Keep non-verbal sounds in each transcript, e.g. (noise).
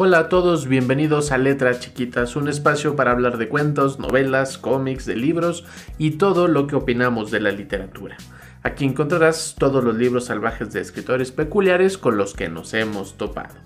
Hola a todos, bienvenidos a Letras Chiquitas, un espacio para hablar de cuentos, novelas, cómics, de libros y todo lo que opinamos de la literatura. Aquí encontrarás todos los libros salvajes de escritores peculiares con los que nos hemos topado.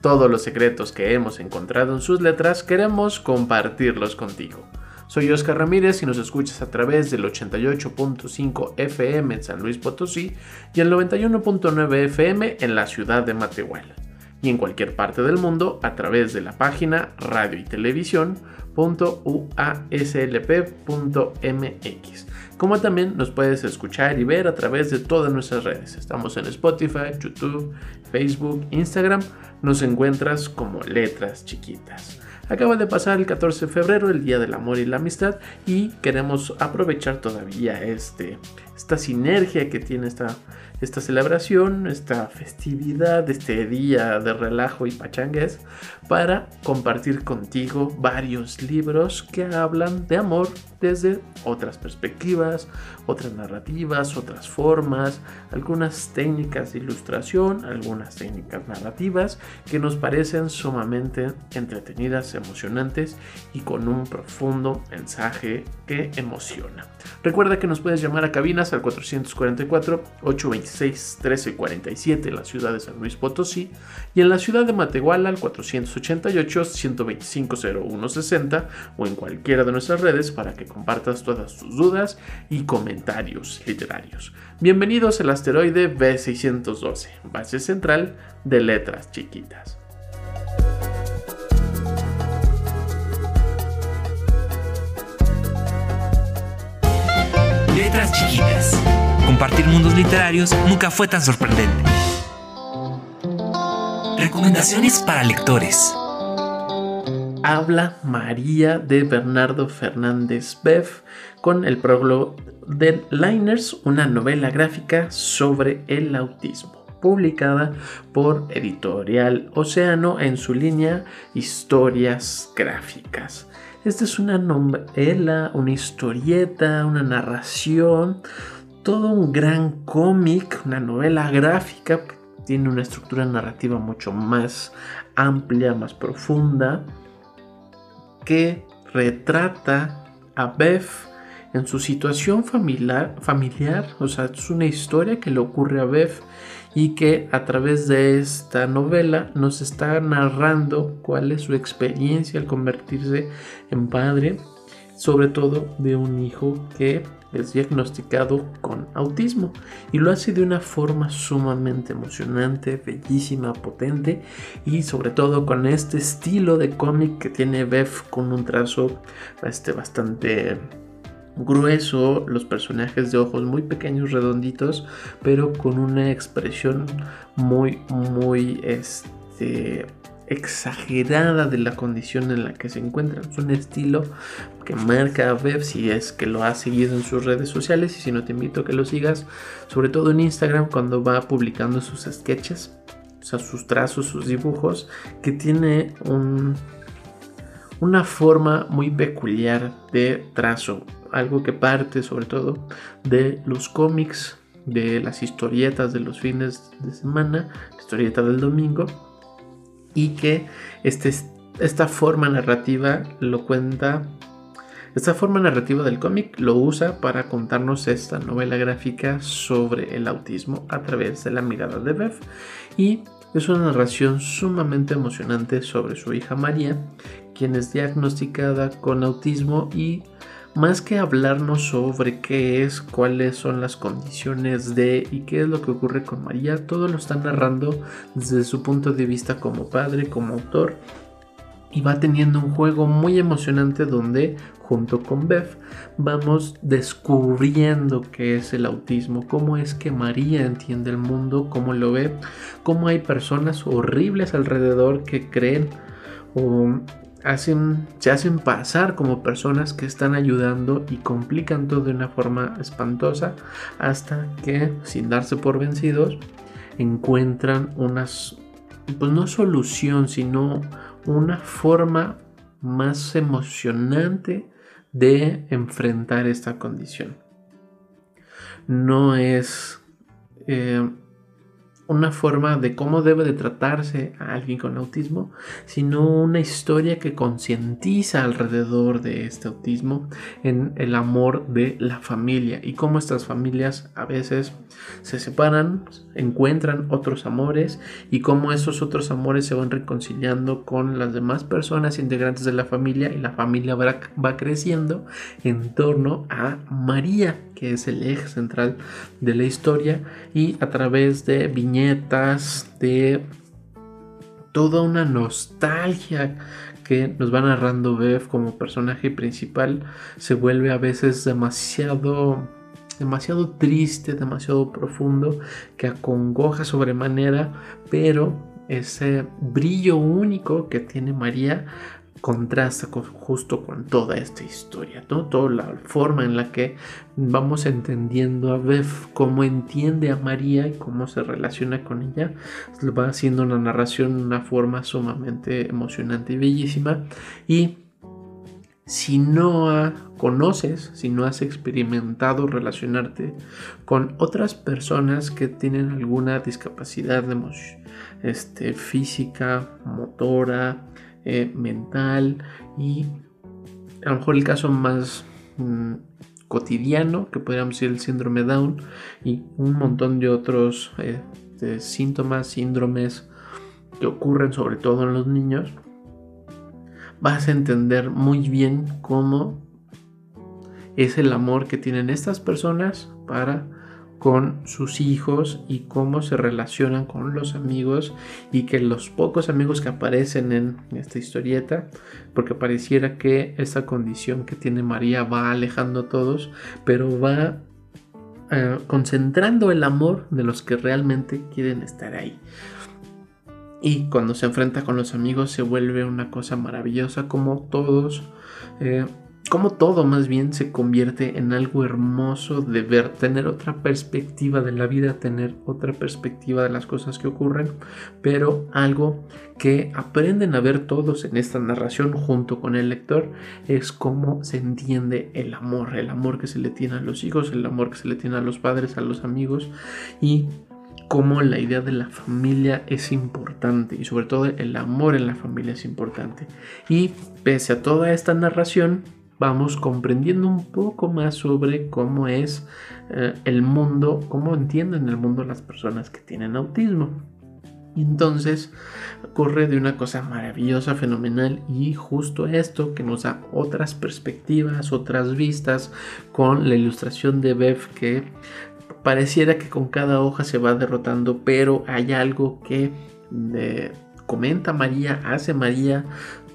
Todos los secretos que hemos encontrado en sus letras queremos compartirlos contigo. Soy Oscar Ramírez y nos escuchas a través del 88.5 FM en San Luis Potosí y el 91.9 FM en la ciudad de Matehuala y en cualquier parte del mundo a través de la página radio y televisión.uaslp.mx. Como también nos puedes escuchar y ver a través de todas nuestras redes. Estamos en Spotify, YouTube, Facebook, Instagram. Nos encuentras como letras chiquitas. Acaba de pasar el 14 de febrero, el Día del Amor y la Amistad, y queremos aprovechar todavía este, esta sinergia que tiene esta, esta celebración, esta festividad, este día de relajo y pachangues, para compartir contigo varios libros que hablan de amor desde otras perspectivas, otras narrativas, otras formas, algunas técnicas de ilustración, algunas técnicas narrativas que nos parecen sumamente entretenidas, emocionantes y con un profundo mensaje que emociona. Recuerda que nos puedes llamar a cabinas al 444 826 1347 en la ciudad de San Luis Potosí y en la ciudad de Matehuala al 488 125 0160 o en cualquiera de nuestras redes para que compartas todas tus dudas y comentarios literarios. Bienvenidos al asteroide B612, base central de letras chiquitas. Letras chiquitas. Compartir mundos literarios nunca fue tan sorprendente. Recomendaciones para lectores. Habla María de Bernardo Fernández Beff con el prólogo de Liners, una novela gráfica sobre el autismo, publicada por Editorial Océano en su línea Historias Gráficas. Esta es una novela, una historieta, una narración, todo un gran cómic, una novela gráfica tiene una estructura narrativa mucho más amplia, más profunda, que retrata a Beth en su situación familiar, familiar, o sea, es una historia que le ocurre a Beth y que a través de esta novela nos está narrando cuál es su experiencia al convertirse en padre, sobre todo de un hijo que es diagnosticado con autismo. Y lo hace de una forma sumamente emocionante, bellísima, potente y sobre todo con este estilo de cómic que tiene Beth con un trazo este, bastante grueso, los personajes de ojos muy pequeños, redonditos, pero con una expresión muy, muy este, exagerada de la condición en la que se encuentran. Es un estilo que marca a Bev si es que lo has seguido en sus redes sociales y si no te invito a que lo sigas, sobre todo en Instagram cuando va publicando sus sketches, o sea, sus trazos, sus dibujos, que tiene un, una forma muy peculiar de trazo algo que parte sobre todo de los cómics, de las historietas de los fines de semana, historieta del domingo, y que este, esta forma narrativa lo cuenta, esta forma narrativa del cómic lo usa para contarnos esta novela gráfica sobre el autismo a través de la mirada de Beth. Y es una narración sumamente emocionante sobre su hija María, quien es diagnosticada con autismo y más que hablarnos sobre qué es, cuáles son las condiciones de y qué es lo que ocurre con María, todo lo está narrando desde su punto de vista como padre, como autor y va teniendo un juego muy emocionante donde junto con Beth vamos descubriendo qué es el autismo, cómo es que María entiende el mundo, cómo lo ve, cómo hay personas horribles alrededor que creen o se hacen pasar como personas que están ayudando y complican todo de una forma espantosa hasta que sin darse por vencidos encuentran unas pues no solución sino una forma más emocionante de enfrentar esta condición. No es eh, una forma de cómo debe de tratarse a alguien con autismo, sino una historia que concientiza alrededor de este autismo en el amor de la familia y cómo estas familias a veces se separan, encuentran otros amores y cómo esos otros amores se van reconciliando con las demás personas integrantes de la familia y la familia va, creciendo en torno a María, que es el eje central de la historia y a través de de toda una nostalgia que nos va narrando Bev como personaje principal, se vuelve a veces demasiado demasiado triste, demasiado profundo, que acongoja sobremanera, pero ese brillo único que tiene María contrasta justo con toda esta historia, toda la forma en la que vamos entendiendo a Bev, cómo entiende a María y cómo se relaciona con ella, va haciendo una narración de una forma sumamente emocionante y bellísima. Y si no conoces, si no has experimentado relacionarte con otras personas que tienen alguna discapacidad este, física, motora, eh, mental y a lo mejor el caso más mm, cotidiano que podríamos decir el síndrome Down y un montón de otros eh, síntomas, síndromes que ocurren sobre todo en los niños, vas a entender muy bien cómo es el amor que tienen estas personas para con sus hijos y cómo se relacionan con los amigos y que los pocos amigos que aparecen en esta historieta, porque pareciera que esta condición que tiene María va alejando a todos, pero va eh, concentrando el amor de los que realmente quieren estar ahí. Y cuando se enfrenta con los amigos se vuelve una cosa maravillosa como todos eh, como todo más bien se convierte en algo hermoso de ver, tener otra perspectiva de la vida, tener otra perspectiva de las cosas que ocurren, pero algo que aprenden a ver todos en esta narración junto con el lector es cómo se entiende el amor, el amor que se le tiene a los hijos, el amor que se le tiene a los padres, a los amigos y cómo la idea de la familia es importante y sobre todo el amor en la familia es importante. Y pese a toda esta narración, vamos comprendiendo un poco más sobre cómo es eh, el mundo, cómo entienden el mundo las personas que tienen autismo. Y entonces ocurre de una cosa maravillosa, fenomenal y justo esto que nos da otras perspectivas, otras vistas con la ilustración de Bev que pareciera que con cada hoja se va derrotando, pero hay algo que eh, comenta María, hace María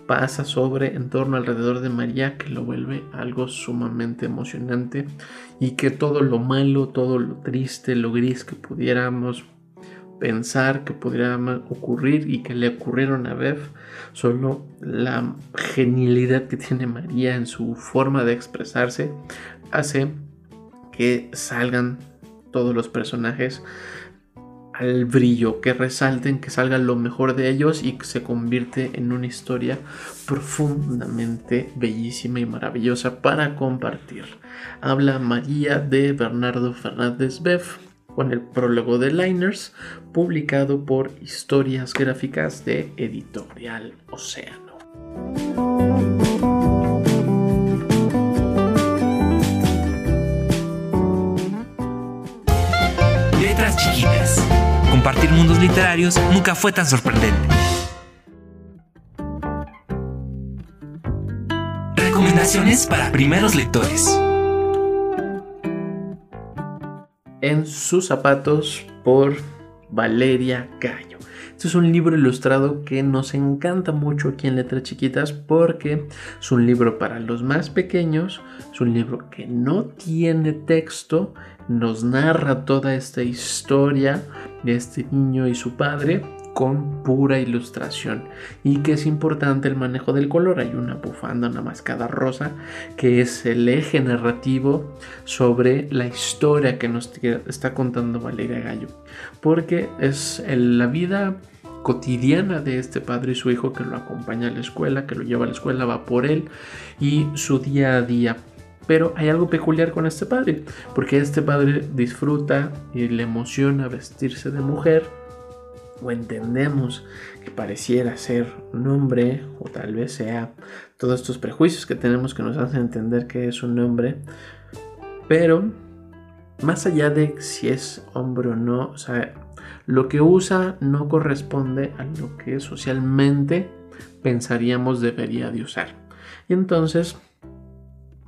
pasa sobre, en torno alrededor de María, que lo vuelve algo sumamente emocionante y que todo lo malo, todo lo triste, lo gris que pudiéramos pensar que pudiera ocurrir y que le ocurrieron a Bev, solo la genialidad que tiene María en su forma de expresarse hace que salgan todos los personajes al brillo, que resalten, que salga lo mejor de ellos y que se convierte en una historia profundamente bellísima y maravillosa para compartir. Habla María de Bernardo Fernández Beff con el prólogo de Liners, publicado por Historias Gráficas de Editorial Océano. Nunca fue tan sorprendente. Recomendaciones para primeros lectores. En sus zapatos por Valeria Gallo. Este es un libro ilustrado que nos encanta mucho aquí en Letras Chiquitas porque es un libro para los más pequeños, es un libro que no tiene texto, nos narra toda esta historia de este niño y su padre con pura ilustración y que es importante el manejo del color. Hay una bufanda, una mascada rosa que es el eje narrativo sobre la historia que nos está contando Valeria Gallo porque es la vida cotidiana de este padre y su hijo que lo acompaña a la escuela, que lo lleva a la escuela, va por él y su día a día. Pero hay algo peculiar con este padre, porque este padre disfruta y le emociona vestirse de mujer, o entendemos que pareciera ser un hombre, o tal vez sea todos estos prejuicios que tenemos que nos hacen entender que es un hombre, pero más allá de si es hombre o no, o sea, lo que usa no corresponde a lo que socialmente pensaríamos debería de usar. Y entonces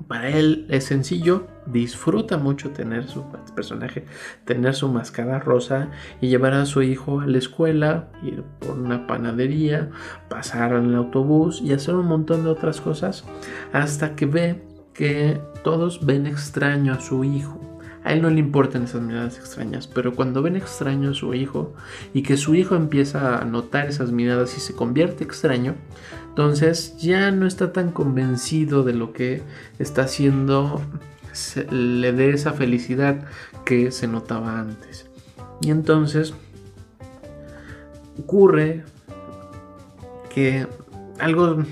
para él es sencillo, disfruta mucho tener su personaje, tener su mascada rosa y llevar a su hijo a la escuela, ir por una panadería, pasar en el autobús y hacer un montón de otras cosas hasta que ve que todos ven extraño a su hijo. A él no le importan esas miradas extrañas, pero cuando ven extraño a su hijo y que su hijo empieza a notar esas miradas y se convierte extraño, entonces ya no está tan convencido de lo que está haciendo, le dé esa felicidad que se notaba antes. Y entonces ocurre que algo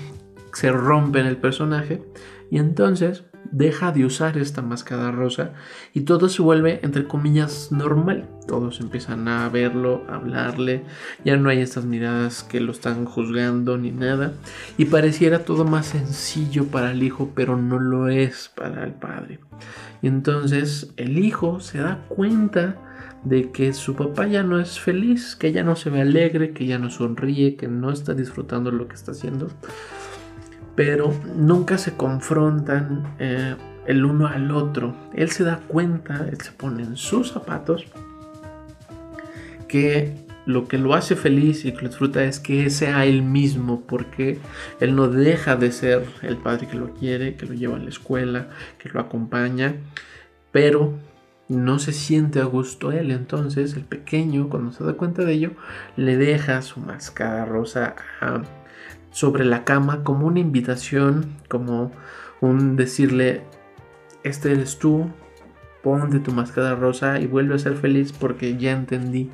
se rompe en el personaje y entonces deja de usar esta máscara rosa y todo se vuelve entre comillas normal. Todos empiezan a verlo, a hablarle, ya no hay estas miradas que lo están juzgando ni nada y pareciera todo más sencillo para el hijo, pero no lo es para el padre. Y entonces el hijo se da cuenta de que su papá ya no es feliz, que ya no se ve alegre, que ya no sonríe, que no está disfrutando lo que está haciendo pero nunca se confrontan eh, el uno al otro. Él se da cuenta, él se pone en sus zapatos, que lo que lo hace feliz y que lo disfruta es que sea él mismo, porque él no deja de ser el padre que lo quiere, que lo lleva a la escuela, que lo acompaña, pero no se siente a gusto él. Entonces el pequeño, cuando se da cuenta de ello, le deja su máscara rosa a sobre la cama como una invitación, como un decirle, este eres tú, ponte tu máscara rosa y vuelve a ser feliz porque ya entendí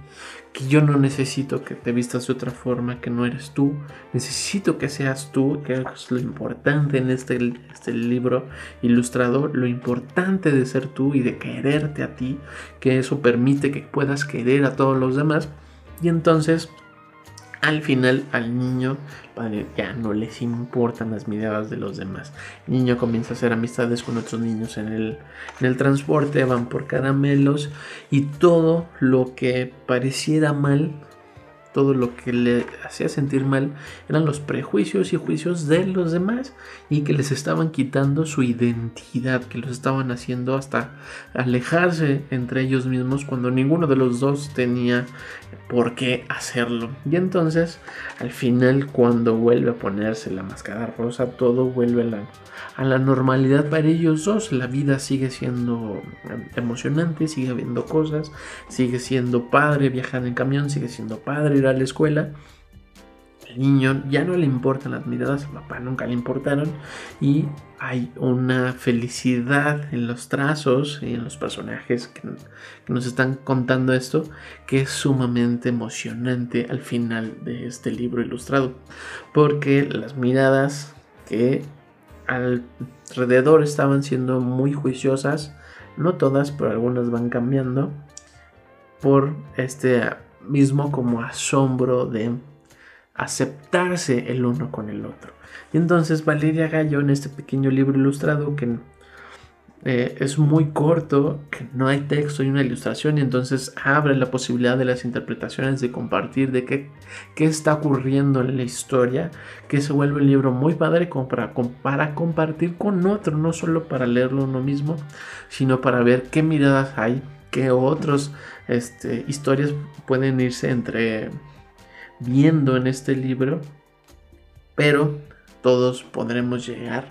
que yo no necesito que te vistas de otra forma, que no eres tú, necesito que seas tú, que es lo importante en este, este libro ilustrado, lo importante de ser tú y de quererte a ti, que eso permite que puedas querer a todos los demás. Y entonces al final al niño ya no les importan las miradas de los demás. El niño comienza a hacer amistades con otros niños en el, en el transporte, van por caramelos y todo lo que pareciera mal todo lo que le hacía sentir mal eran los prejuicios y juicios de los demás y que les estaban quitando su identidad, que los estaban haciendo hasta alejarse entre ellos mismos cuando ninguno de los dos tenía por qué hacerlo. Y entonces, al final, cuando vuelve a ponerse la máscara rosa, todo vuelve a la a la normalidad para ellos dos. La vida sigue siendo emocionante, sigue habiendo cosas, sigue siendo padre viajar en camión, sigue siendo padre a la escuela. El niño ya no le importan las miradas, a papá nunca le importaron y hay una felicidad en los trazos y en los personajes que, nos están contando esto que es sumamente emocionante al final de este libro ilustrado porque las miradas que alrededor estaban siendo muy juiciosas, no todas, pero algunas van cambiando, por este mismo como asombro de aceptarse el uno con el otro. Y entonces Valeria Gallo en este pequeño libro ilustrado que eh, es muy corto, que no hay texto y una ilustración y entonces abre la posibilidad de las interpretaciones, de compartir, de qué, qué está ocurriendo en la historia, que se vuelve un libro muy padre para, para compartir con otro, no solo para leerlo uno mismo, sino para ver qué miradas hay, qué otras este, historias pueden irse entre viendo en este libro, pero todos podremos llegar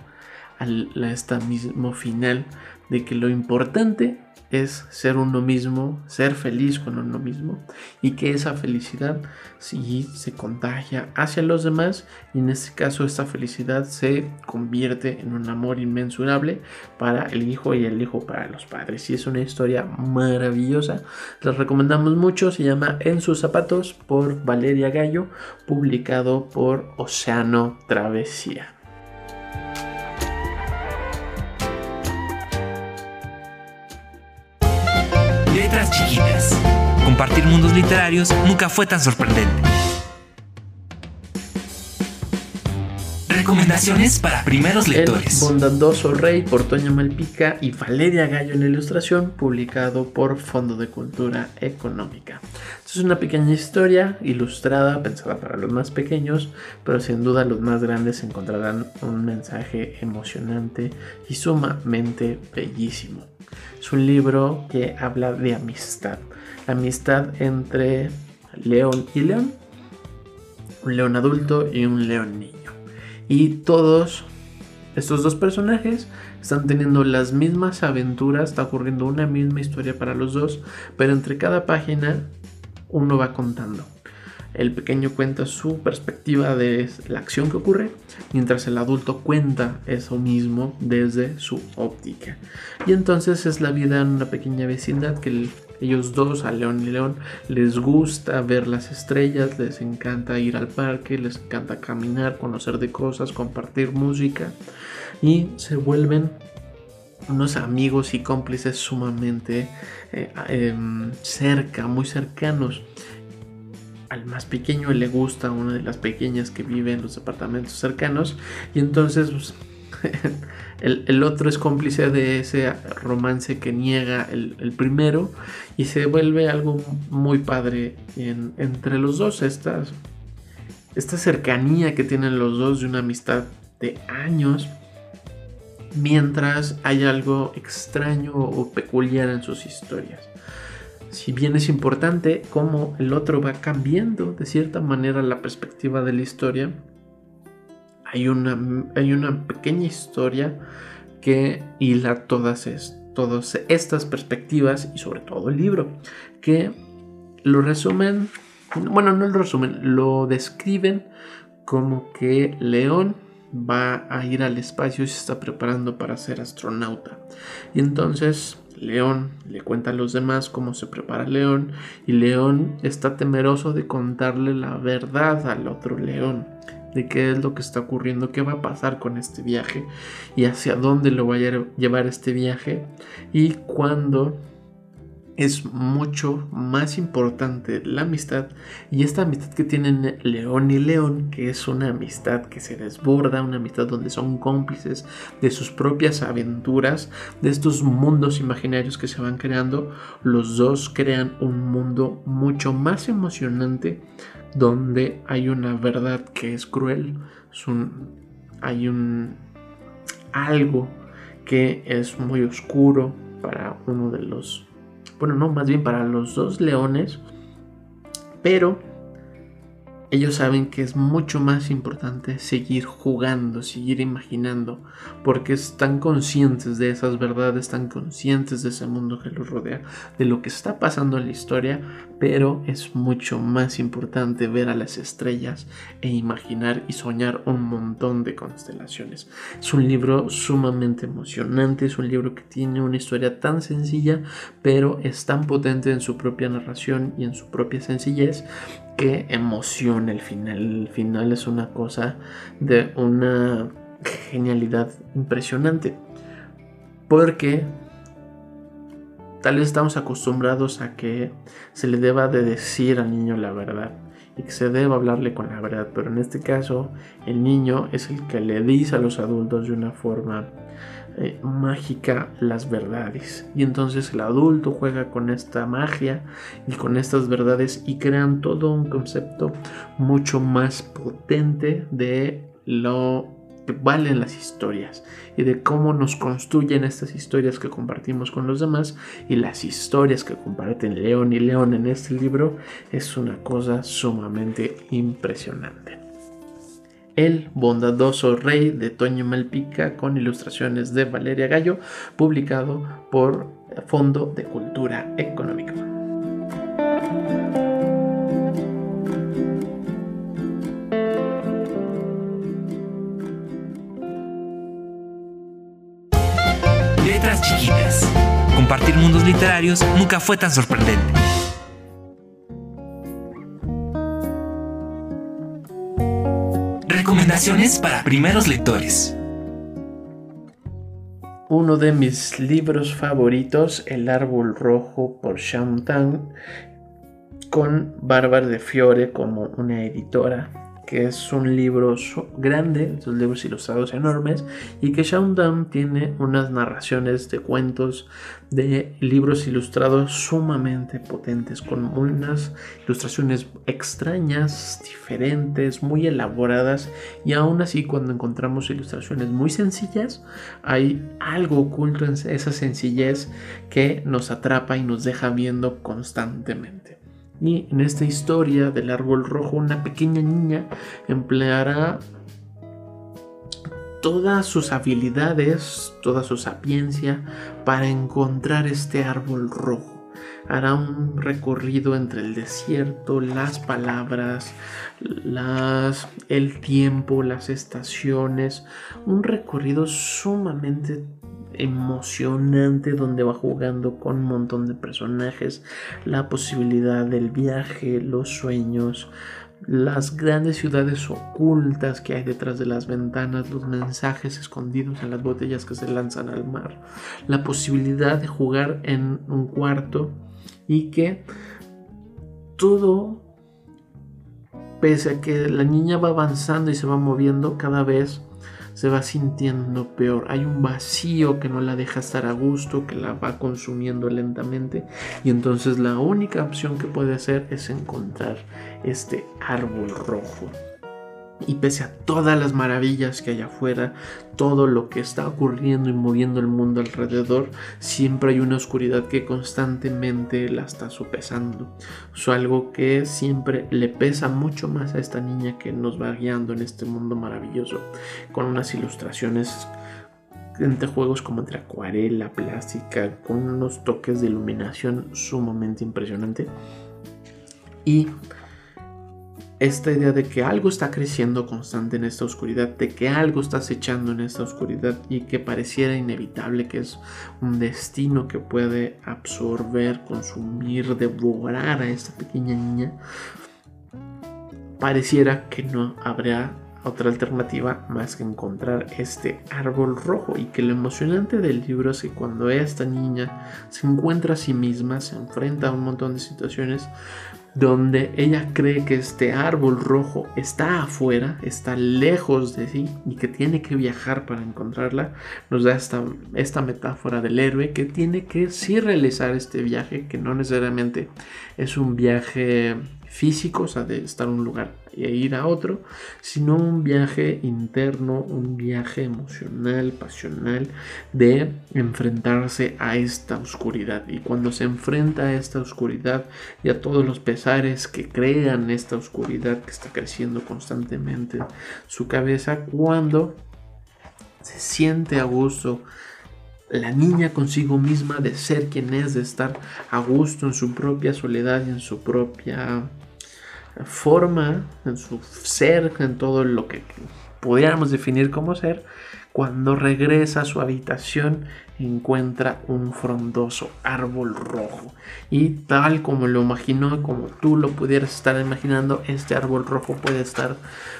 a este mismo final de que lo importante es ser uno mismo, ser feliz con uno mismo y que esa felicidad sí se contagia hacia los demás. Y en este caso esta felicidad se convierte en un amor inmensurable para el hijo y el hijo para los padres. Y es una historia maravillosa. Les recomendamos mucho se llama En sus zapatos por Valeria Gallo publicado por Océano Travesía Compartir mundos literarios nunca fue tan sorprendente. Recomendaciones para primeros lectores. El bondadoso Rey por Toña Malpica y Valeria Gallo en la ilustración, publicado por Fondo de Cultura Económica. Es una pequeña historia ilustrada, pensada para los más pequeños, pero sin duda los más grandes encontrarán un mensaje emocionante y sumamente bellísimo. Es un libro que habla de amistad. Amistad entre león y león. Un león adulto y un león niño. Y todos estos dos personajes están teniendo las mismas aventuras, está ocurriendo una misma historia para los dos, pero entre cada página uno va contando. El pequeño cuenta su perspectiva de la acción que ocurre, mientras el adulto cuenta eso mismo desde su óptica. Y entonces es la vida en una pequeña vecindad que ellos dos, a León y León, les gusta ver las estrellas, les encanta ir al parque, les encanta caminar, conocer de cosas, compartir música y se vuelven unos amigos y cómplices sumamente eh, em, cerca, muy cercanos. Al más pequeño le gusta una de las pequeñas que vive en los departamentos cercanos y entonces pues, (laughs) el, otro es cómplice de ese romance que niega el, primero y se vuelve algo muy padre entre los dos. Esta cercanía que tienen los dos de una amistad de años mientras hay algo extraño o peculiar en sus historias. Si bien es importante cómo el otro va cambiando de cierta manera la perspectiva de la historia, hay una, hay una pequeña historia que hila todas, todas estas perspectivas y sobre todo el libro, que lo resumen, bueno, no lo resumen, lo describen como que León va a ir al espacio y se está preparando para ser astronauta. Y entonces León le cuenta a los demás cómo se prepara León y León está temeroso de contarle la verdad al otro León de qué es lo que está ocurriendo, qué va a pasar con este viaje y hacia dónde lo va a llevar este viaje y cuándo es mucho más importante la amistad y esta amistad que tienen León y León, que es una amistad que se desborda, una amistad donde son cómplices de sus propias aventuras, de estos mundos imaginarios que se van creando, los dos crean un mundo mucho más emocionante donde hay una verdad que es cruel, hay un algo que es muy oscuro para uno de los bueno, no, más bien para los dos leones, pero ellos saben que es mucho más importante seguir jugando, seguir imaginando, porque están conscientes de esas verdades, están conscientes de ese mundo que los rodea, de lo que está pasando en la historia, pero es mucho más importante ver a las estrellas e imaginar y soñar un montón de constelaciones. Es un libro sumamente emocionante, es un libro que tiene una historia tan sencilla, pero es tan potente en su propia narración y en su propia sencillez qué emoción el final. El final es una cosa de una genialidad impresionante. Porque tal vez estamos acostumbrados a que se le deba de decir al niño la verdad y que se deba hablarle con la verdad, pero en este caso el niño es el que le dice a los adultos de una forma eh, mágica las verdades. Y entonces el adulto juega con esta magia y con estas verdades y crean todo un concepto mucho más potente de lo que valen las historias y de cómo nos construyen estas historias que compartimos con los demás y las historias que comparten León y León en este libro es una cosa sumamente impresionante. El bondadoso rey de Toño Malpica con ilustraciones de Valeria Gallo, publicado por Fondo de Cultura Económica. Letras chiquitas. Compartir mundos literarios nunca fue tan sorprendente. Recomendaciones para primeros lectores. Uno de mis libros favoritos, El árbol rojo por Shaun con Bárbara de Fiore como una editora que es un libro grande, esos libros ilustrados enormes, y que Shaun tiene unas narraciones de cuentos de libros ilustrados sumamente potentes, con unas ilustraciones extrañas, diferentes, muy elaboradas, y aún así cuando encontramos ilustraciones muy sencillas, hay algo oculto en esa sencillez que nos atrapa y nos deja viendo constantemente. Y en esta historia del árbol rojo, una pequeña niña empleará todas sus habilidades, toda su sapiencia para encontrar este árbol rojo. Hará un recorrido entre el desierto, las palabras, las, el tiempo, las estaciones. Un recorrido sumamente emocionante donde va jugando con un montón de personajes, la posibilidad del viaje, los sueños, las grandes ciudades ocultas que hay detrás de las ventanas, los mensajes escondidos en las botellas que se lanzan al mar, la posibilidad de jugar en un cuarto y que todo, pese a que la niña va avanzando y se va moviendo cada vez, se va sintiendo peor. Hay un vacío que no la deja estar a gusto, que la va consumiendo lentamente. Y entonces la única opción que puede hacer es encontrar este árbol rojo. Y pese a todas las maravillas que hay afuera, todo lo que está ocurriendo y moviendo el mundo alrededor, siempre hay una oscuridad que constantemente la está sopesando. Es algo que siempre le pesa mucho más a esta niña que nos va guiando en este mundo maravilloso, con unas ilustraciones entre juegos como entre acuarela, plástica, con unos toques de iluminación sumamente impresionante. Y esta idea de que algo está creciendo constante en esta oscuridad, de que algo está acechando en esta oscuridad y que pareciera inevitable, que es un destino que puede absorber, consumir, devorar a esta pequeña niña, pareciera que no habría otra alternativa más que encontrar este árbol rojo. Y que lo emocionante del libro es que cuando esta niña se encuentra a sí misma, se enfrenta a un montón de situaciones, donde ella cree que este árbol rojo está afuera, está lejos de sí y que tiene que viajar para encontrarla, nos da esta, esta metáfora del héroe que tiene que sí realizar este viaje, que no necesariamente es un viaje físico, o sea, de estar en un lugar e ir a otro, sino un viaje interno, un viaje emocional, pasional, de enfrentarse a esta oscuridad. Y cuando se enfrenta a esta oscuridad y a todos los pesares que crean esta oscuridad que está creciendo constantemente su cabeza, cuando se siente a gusto, la niña consigo misma de ser quien es, de estar a gusto en su propia soledad y en su propia forma, en su ser, en todo lo que pudiéramos definir como ser, cuando regresa a su habitación encuentra un frondoso árbol rojo. Y tal como lo imaginó, como tú lo pudieras estar imaginando, este árbol rojo puede estar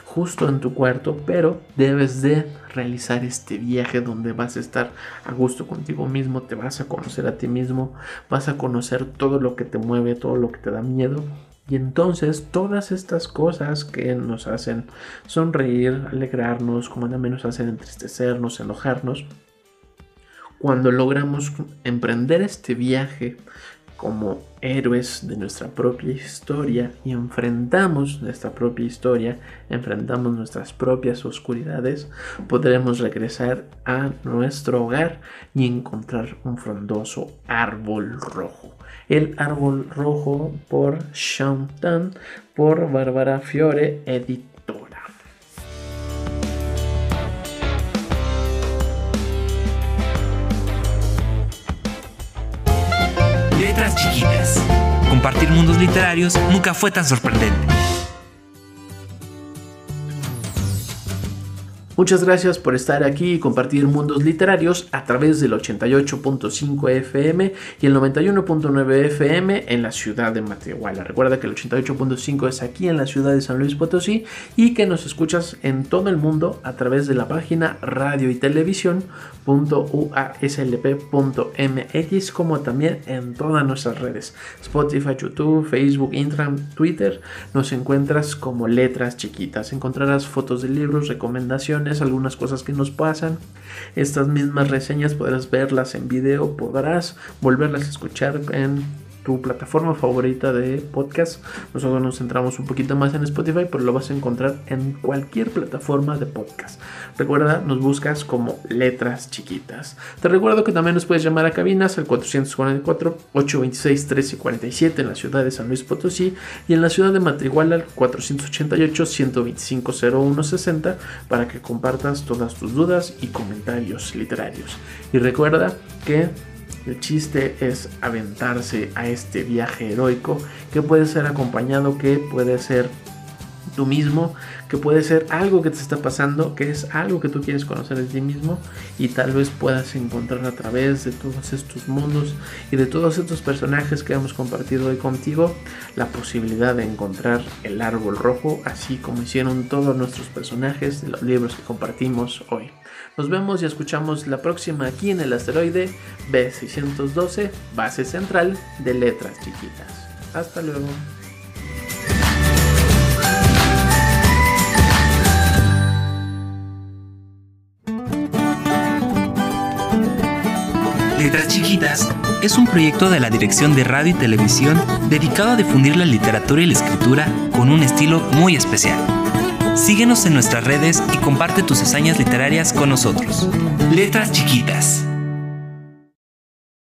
justo en tu cuarto, pero debes de realizar este viaje donde vas a estar a gusto contigo mismo, te vas a conocer a ti mismo, vas a conocer todo lo que te mueve, todo lo que te da miedo y entonces todas estas cosas que nos hacen sonreír, alegrarnos, como nada menos hacen entristecernos, enojarnos, cuando logramos emprender este viaje como héroes de nuestra propia historia y enfrentamos nuestra propia historia, enfrentamos nuestras propias oscuridades, podremos regresar a nuestro hogar y encontrar un frondoso árbol rojo. El árbol rojo por Tan por Bárbara Fiore, editora. Letras chiquitas. Compartir mundos literarios nunca fue tan sorprendente. Muchas gracias por estar aquí y compartir mundos literarios a través del 88.5 FM y el 91.9 FM en la ciudad de Matehuala. Recuerda que el 88.5 es aquí en la ciudad de San Luis Potosí y que nos escuchas en todo el mundo a través de la página radio y televisión.uaslp.mx como también en todas nuestras redes Spotify, YouTube, Facebook, Instagram, Twitter. Nos encuentras como letras chiquitas. Encontrarás fotos de libros, recomendaciones algunas cosas que nos pasan. Estas mismas reseñas podrás verlas en video, podrás volverlas a escuchar en tu plataforma favorita de podcast. Nosotros nos centramos un poquito más en Spotify, pero lo vas a encontrar en cualquier plataforma de podcast. Recuerda, nos buscas como letras chiquitas. Te recuerdo que también nos puedes llamar a cabinas al 444-826-1347 en la ciudad de San Luis Potosí y en la ciudad de Matriguala al 488-125-0160 para que compartas todas tus dudas y comentarios literarios. Y recuerda que el chiste es aventarse a este viaje heroico que puede ser acompañado, que puede ser tú mismo, que puede ser algo que te está pasando, que es algo que tú quieres conocer de ti mismo y tal vez puedas encontrar a través de todos estos mundos y de todos estos personajes que hemos compartido hoy contigo la posibilidad de encontrar el árbol rojo, así como hicieron todos nuestros personajes de los libros que compartimos hoy. Nos vemos y escuchamos la próxima aquí en el asteroide B612, base central de letras chiquitas. Hasta luego. Letras Chiquitas es un proyecto de la Dirección de Radio y Televisión dedicado a difundir la literatura y la escritura con un estilo muy especial. Síguenos en nuestras redes y comparte tus hazañas literarias con nosotros. Letras Chiquitas.